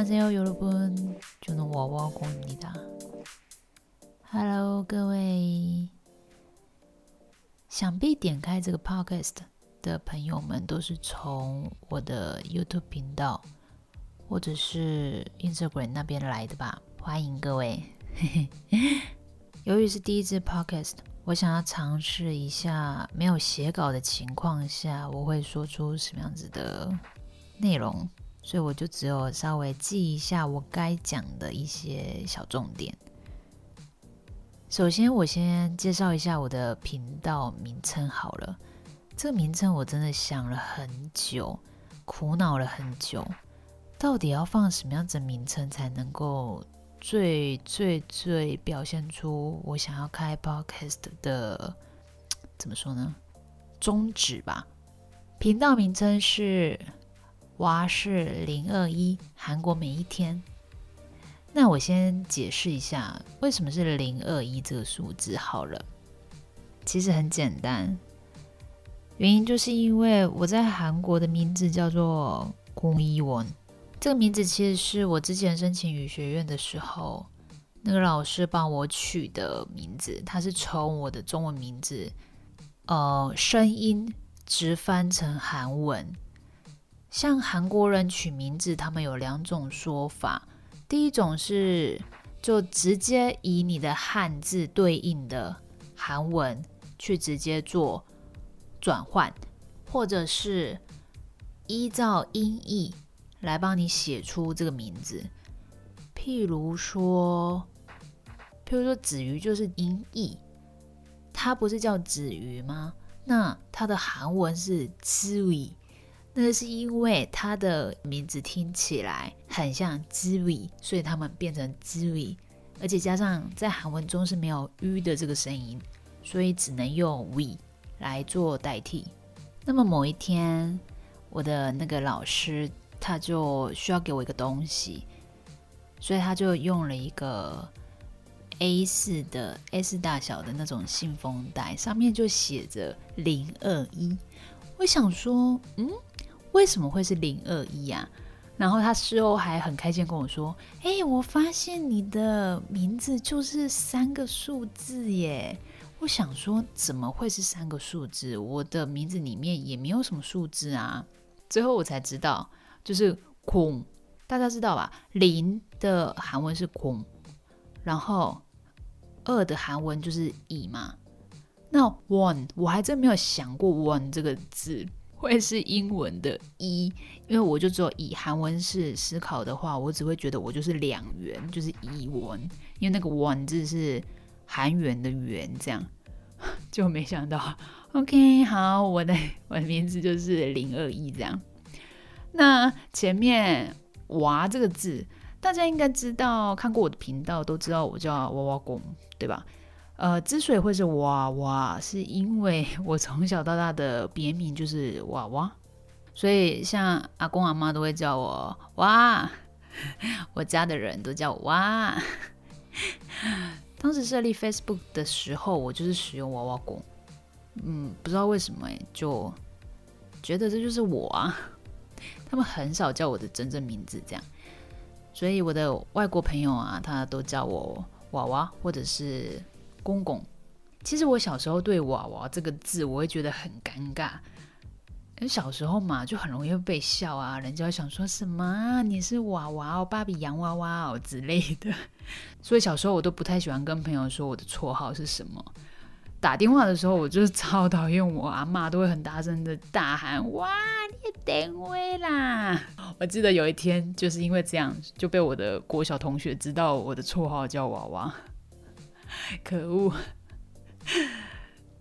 안녕하세요 여러분. 저는 와와공입니다. Hello，各位，想必点开这个 podcast 的朋友们都是从我的 YouTube 频道或者是 Instagram 那边来的吧？欢迎各位。由于是第一支 podcast，我想要尝试一下没有写稿的情况下，我会说出什么样子的内容。 所以我就只有稍微记一下我该讲的一些小重点。首先，我先介绍一下我的频道名称好了。这个名称我真的想了很久，苦恼了很久，到底要放什么样子的名称才能够最最最表现出我想要开 podcast 的怎么说呢？宗旨吧。频道名称是。哇是零二一，韩国每一天。那我先解释一下，为什么是零二一这个数字好了。其实很简单，原因就是因为我在韩国的名字叫做宫一文，这个名字其实是我之前申请语学院的时候，那个老师帮我取的名字，他是从我的中文名字，呃，声音直翻成韩文。像韩国人取名字，他们有两种说法。第一种是就直接以你的汉字对应的韩文去直接做转换，或者是依照音译来帮你写出这个名字。譬如说，譬如说子瑜就是音译，它不是叫子瑜吗？那它的韩文是子瑜。那是因为他的名字听起来很像 Zvi，所以他们变成 Zvi，而且加上在韩文中是没有 u 的这个声音，所以只能用 we 来做代替。那么某一天，我的那个老师他就需要给我一个东西，所以他就用了一个 A 四的 S 大小的那种信封袋，上面就写着零二一。我想说，嗯。为什么会是零二一啊？然后他事后还很开心跟我说：“哎，我发现你的名字就是三个数字耶！”我想说，怎么会是三个数字？我的名字里面也没有什么数字啊。最后我才知道，就是空，大家知道吧？零的韩文是空，然后二的韩文就是乙嘛。那 one 我还真没有想过 one 这个字。会是英文的一，因为我就只有以韩文式思考的话，我只会觉得我就是两元，就是一文，因为那个文字是韩元的元，这样 就没想到。OK，好，我的 我的名字就是零二一这样。那前面娃这个字，大家应该知道，看过我的频道都知道我叫娃娃公，对吧？呃，之所以会是娃娃，是因为 我从小到大的别名就是娃娃，所以像阿公阿妈都会叫我娃，我家的人都叫我娃。当时设立 Facebook 的时候，我就是使用娃娃工，嗯，不知道为什么就觉得这就是我啊。他们很少叫我的真正名字，这样，所以我的外国朋友啊，他都叫我娃娃，或者是。公公，其实我小时候对“娃娃”这个字，我会觉得很尴尬。因为小时候嘛，就很容易被笑啊，人家想说什么“你是娃娃哦，芭比洋娃娃哦”之类的。所以小时候我都不太喜欢跟朋友说我的绰号是什么。打电话的时候，我就是超讨厌我阿妈，都会很大声的大喊“哇，你电话啦！” 我记得有一天就是因为这样，就被我的国小同学知道我的绰号叫娃娃。可恶！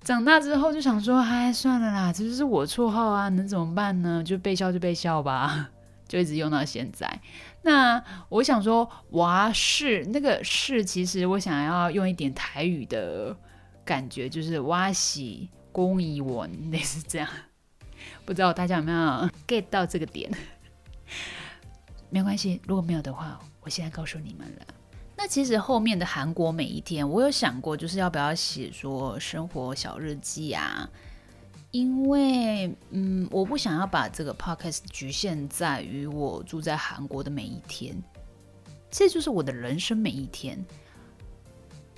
长大之后就想说，哎，算了啦，这就是我绰号啊，能怎么办呢？就被笑就被笑吧，就一直用到现在。那我想说，娃是那个是，其实我想要用一点台语的感觉，就是哇喜公益文，类似这样。不知道大家有没有 get 到这个点？没关系，如果没有的话，我现在告诉你们了。那其实后面的韩国每一天，我有想过，就是要不要写说生活小日记啊？因为嗯，我不想要把这个 podcast 局限在于我住在韩国的每一天，这就是我的人生每一天。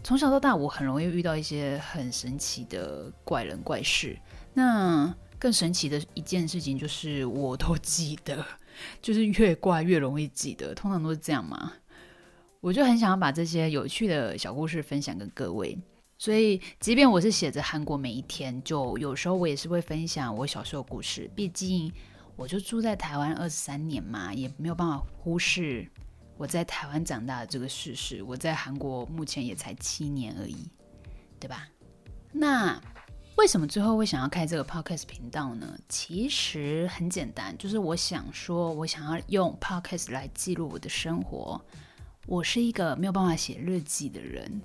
从小到大，我很容易遇到一些很神奇的怪人怪事。那更神奇的一件事情就是，我都记得，就是越怪越容易记得，通常都是这样嘛。我就很想要把这些有趣的小故事分享给各位。所以，即便我是写着韩国每一天，就有时候我也是会分享我小时候故事。毕竟，我就住在台湾二十三年嘛，也没有办法忽视。我在台湾长大的这个事实，我在韩国目前也才七年而已，对吧？那为什么最后会想要开这个 podcast 频道呢？其实很简单，就是我想说，我想要用 podcast 来记录我的生活。我是一个没有办法写日记的人，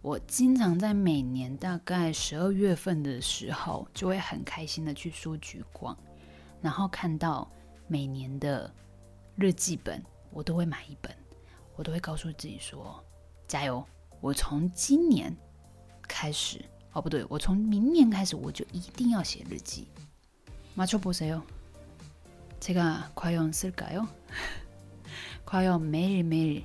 我经常在每年大概十二月份的时候，就会很开心的去书局逛，然后看到每年的日记本。我都会买一本，我都会告诉自己说：“加油！我从今年开始，哦不对，我从明年开始，我就一定要写日记。”맞춰보세요제가과연쓸까요과연매일매일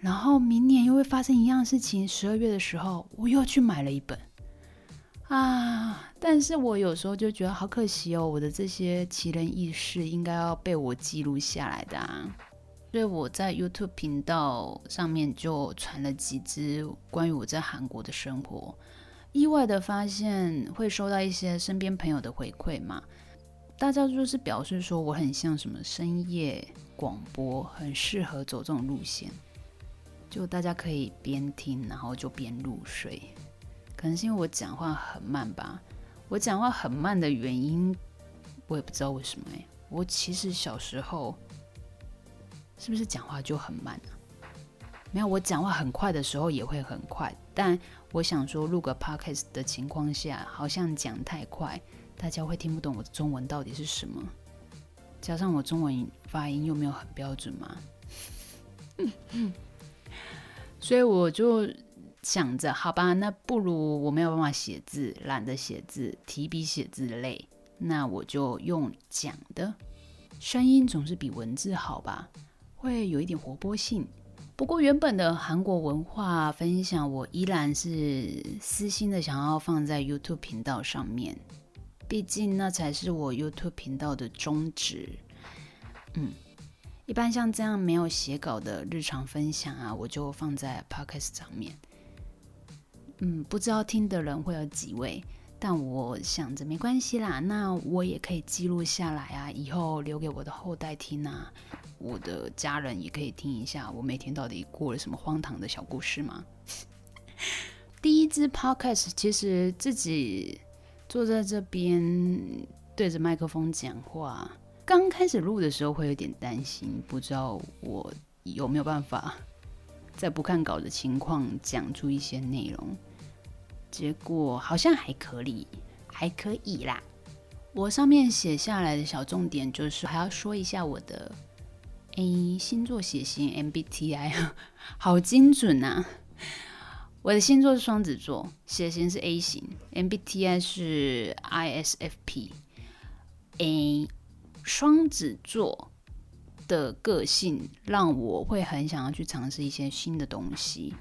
然后明年又会发生一样事情，十二月的时候我又去买了一本啊！但是我有时候就觉得好可惜哦，我的这些奇人异事应该要被我记录下来的啊。所以我在 YouTube 频道上面就传了几支关于我在韩国的生活，意外的发现会收到一些身边朋友的回馈嘛，大家就是表示说我很像什么深夜广播，很适合走这种路线，就大家可以边听然后就边入睡，可能是因为我讲话很慢吧，我讲话很慢的原因我也不知道为什么哎，我其实小时候。是不是讲话就很慢啊？没有，我讲话很快的时候也会很快。但我想说，录个 podcast 的情况下，好像讲太快，大家会听不懂我的中文到底是什么。加上我中文发音又没有很标准嘛，所以我就想着，好吧，那不如我没有办法写字，懒得写字，提笔写字累，那我就用讲的，声音总是比文字好吧。会有一点活泼性，不过原本的韩国文化分享，我依然是私心的想要放在 YouTube 频道上面，毕竟那才是我 YouTube 频道的宗旨。嗯，一般像这样没有写稿的日常分享啊，我就放在 Podcast 上面。嗯，不知道听的人会有几位，但我想着没关系啦，那我也可以记录下来啊，以后留给我的后代听啊。我的家人也可以听一下，我每天到底过了什么荒唐的小故事吗？第一支 podcast 其实自己坐在这边对着麦克风讲话，刚开始录的时候会有点担心，不知道我有没有办法 在不看稿的情况讲出一些内容。结果好像还可以，还可以啦。我上面写下来的小重点就是还要说一下我的。A 星座血型 MBTI 好精准呐！我的星座是双子座，血型是 A 型，MBTI 是 ISFP。A 双子座的个性让我会很想要去尝试一些新的东西。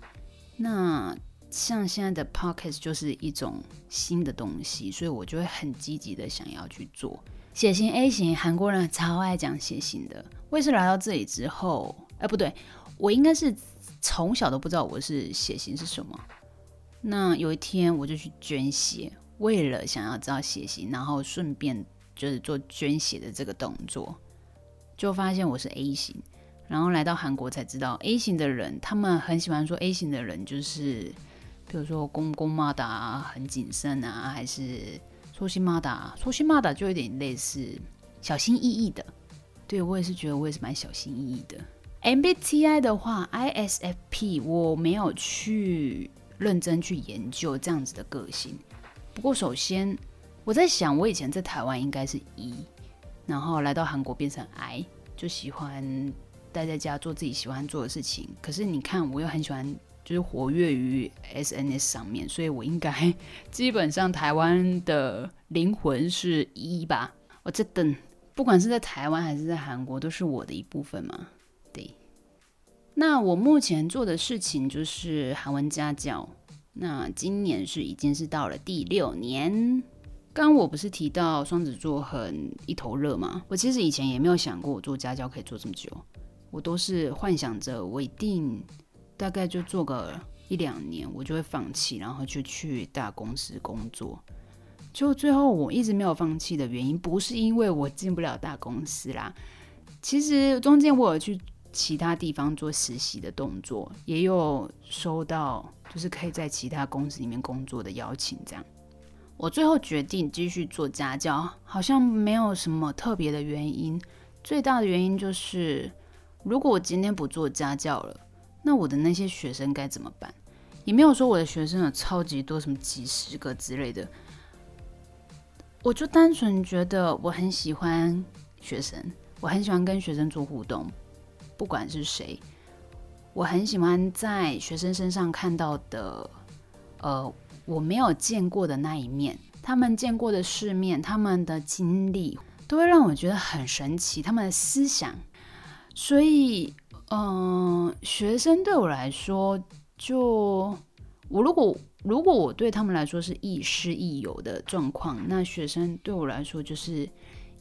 那像现在的 Podcast 就是一种新的东西，所以我就会很积极的想要去做。血型 A 型，韩国人超爱讲血型的。我也是来到这里之后，哎，不对，我应该是从小都不知道我是血型是什么。那有一天我就去捐血，为了想要知道血型，然后顺便就是做捐血的这个动作，就发现我是 A 型。然后来到韩国才知道，A 型的人他们很喜欢说 A 型的人就是，比如说公公妈的啊，很谨慎啊，还是。粗心妈达，粗心妈达就有点类似小心翼翼的。对我也是觉得我也是蛮小心翼翼的。MBTI 的话，ISFP 我没有去认真去研究这样子的个性。不过首先我在想，我以前在台湾应该是一然后来到韩国变成 I，就喜欢待在家做自己喜欢做的事情。可是你看，我又很喜欢。就是活跃于 SNS 上面，所以我应该 基本上台湾的灵魂是一吧。我这等，不管是在台湾还是在韩国，都是我的一部分嘛。对。那我目前做的事情就是韩文家教。那今年是已经是到了第六年。刚我不是提到双子座很一头热吗？我其实以前也没有想过我做家教可以做这么久，我都是幻想着我一定。大概就做个一两年，我就会放弃，然后就去大公司工作。就最后我一直没有放弃的原因，不是因为我进不了大公司啦。其实中间我有去其他地方做实习的动作，也有收到就是可以在其他公司里面工作的邀请。这样，我最后决定继续做家教，好像没有什么特别的原因。最大的原因就是，如果我今天不做家教了。那我的那些学生该怎么办？也没有说我的学生有超级多，什么几十个之类的。我就单纯觉得我很喜欢学生，我很喜欢跟学生做互动，不管是谁，我很喜欢在学生身上看到的，呃，我没有见过的那一面，他们见过的世面，他们的经历，都会让我觉得很神奇，他们的思想，所以。嗯，学生对我来说，就我如果如果我对他们来说是亦师亦友的状况，那学生对我来说就是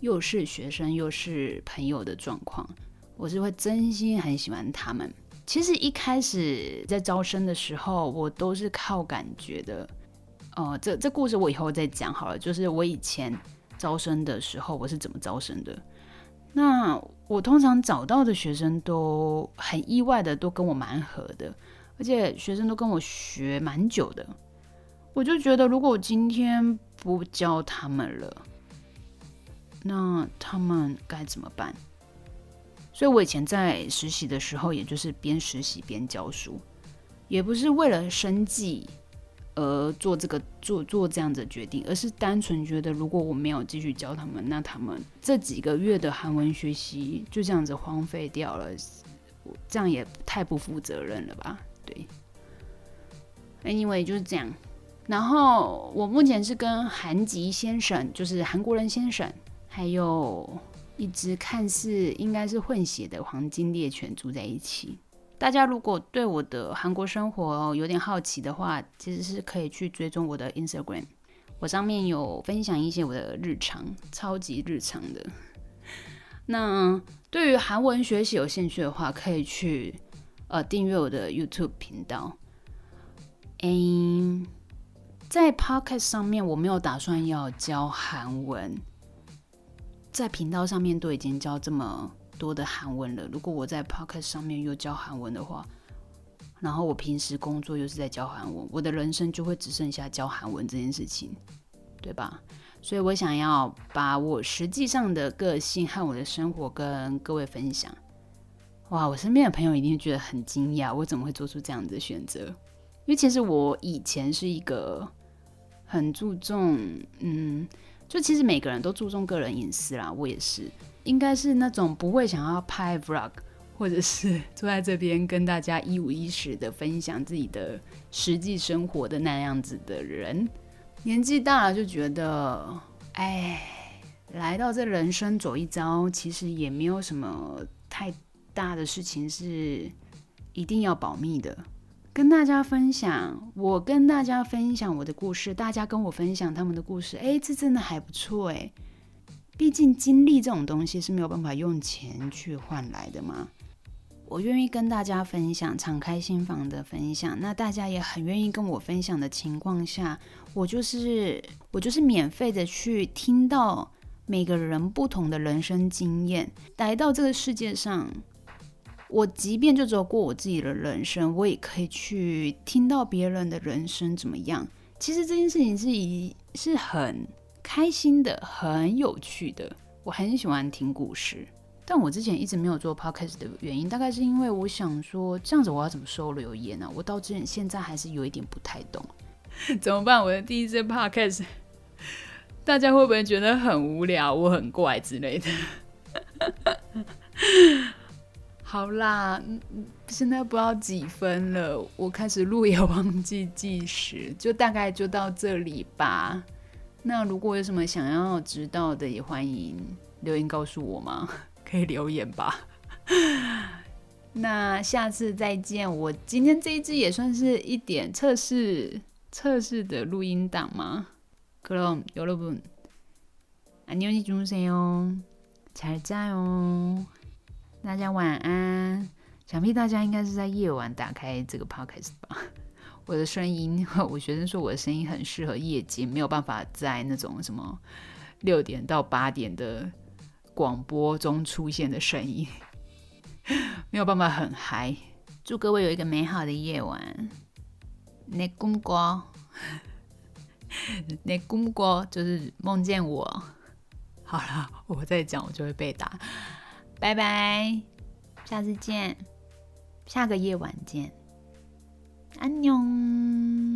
又是学生又是朋友的状况。我是会真心很喜欢他们。其实一开始在招生的时候，我都是靠感觉的。呃，这这故事我以后再讲好了。就是我以前招生的时候，我是怎么招生的。那我通常找到的学生都很意外的，都跟我蛮合的，而且学生都跟我学蛮久的。我就觉得，如果我今天不教他们了，那他们该怎么办？所以我以前在实习的时候，也就是边实习边教书，也不是为了生计。而做这个做做这样的决定，而是单纯觉得，如果我没有继续教他们，那他们这几个月的韩文学习就这样子荒废掉了，这样也太不负责任了吧？对，Anyway 就是这样。然后我目前是跟韩吉先生，就是韩国人先生，还有一只看似应该是混血的黄金猎犬住在一起。大家如果对我的韩国生活有点好奇的话，其实是可以去追踪我的 Instagram，我上面有分享一些我的日常，超级日常的。那对于韩文学习有兴趣的话，可以去呃订阅我的 YouTube 频道。嗯，在 Podcast 上面我没有打算要教韩文，在频道上面都已经教这么。多的韩文了。如果我在 Pocket 上面又教韩文的话，然后我平时工作又是在教韩文，我的人生就会只剩下教韩文这件事情，对吧？所以我想要把我实际上的个性和我的生活跟各位分享。哇，我身边的朋友一定觉得很惊讶，我怎么会做出这样的选择？因为其实我以前是一个很注重，嗯，就其实每个人都注重个人隐私啦，我也是。应该是那种不会想要拍 vlog，或者是 坐在这边跟大家一五一十的分享自己的实际生活的那样子的人。年纪大了就觉得，哎，来到这人生走一遭，其实也没有什么太大的事情是一定要保密的。跟大家分享，我跟大家分享我的故事，大家跟我分享他们的故事，哎，这真的还不错哎。毕竟经历这种东西是没有办法用钱去换来的嘛。我愿意跟大家分享，敞开心房的分享。那大家也很愿意跟我分享的情况下，我就是我就是免费的去听到每个人不同的人生经验。来到这个世界上，我即便就只有过我自己的人生，我也可以去听到别人的人生怎么样。其实这件事情是一是很。开心的、很有趣的。我很喜欢听故事，但我之前一直没有做 podcast 的原因，大概是因为我想说，这样子我要怎么收留言呢？我到之前现在还是有一点不太懂，怎么办？我的第一次 podcast，大家会不会觉得很无聊？我很怪之类的？好啦，现在不知道几分了，我开始录也忘记计时，就大概就到这里吧。那如果有什么想要知道的，也欢迎留言告诉我吗？可以留言吧。那下次再见。我今天这一支也算是一点测试测试的录音档吗？그럼여러분안녕히주무세요잘자 요。 大家晚安。想必大家应该是在夜晚打开这个 podcast 吧。我的声音，我学生说我的声音很适合夜间，没有办法在那种什么六点到八点的广播中出现的声音，没有办法很嗨。祝各位有一个美好的夜晚。那公瓜，那公瓜就是梦见我。好了，我再讲我就会被打。拜拜，下次见，下个夜晚见。안 녕.